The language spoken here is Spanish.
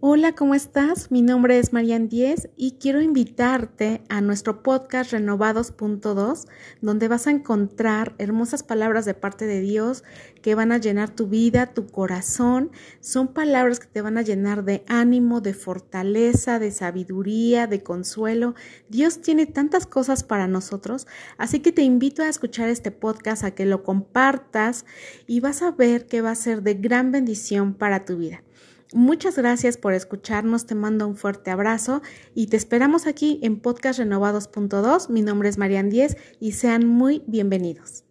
Hola, ¿cómo estás? Mi nombre es Marian Díez y quiero invitarte a nuestro podcast Renovados.2, donde vas a encontrar hermosas palabras de parte de Dios que van a llenar tu vida, tu corazón. Son palabras que te van a llenar de ánimo, de fortaleza, de sabiduría, de consuelo. Dios tiene tantas cosas para nosotros, así que te invito a escuchar este podcast, a que lo compartas y vas a ver que va a ser de gran bendición para tu vida. Muchas gracias por escucharnos, te mando un fuerte abrazo y te esperamos aquí en Podcast Renovados.2. Mi nombre es Marian Díez y sean muy bienvenidos.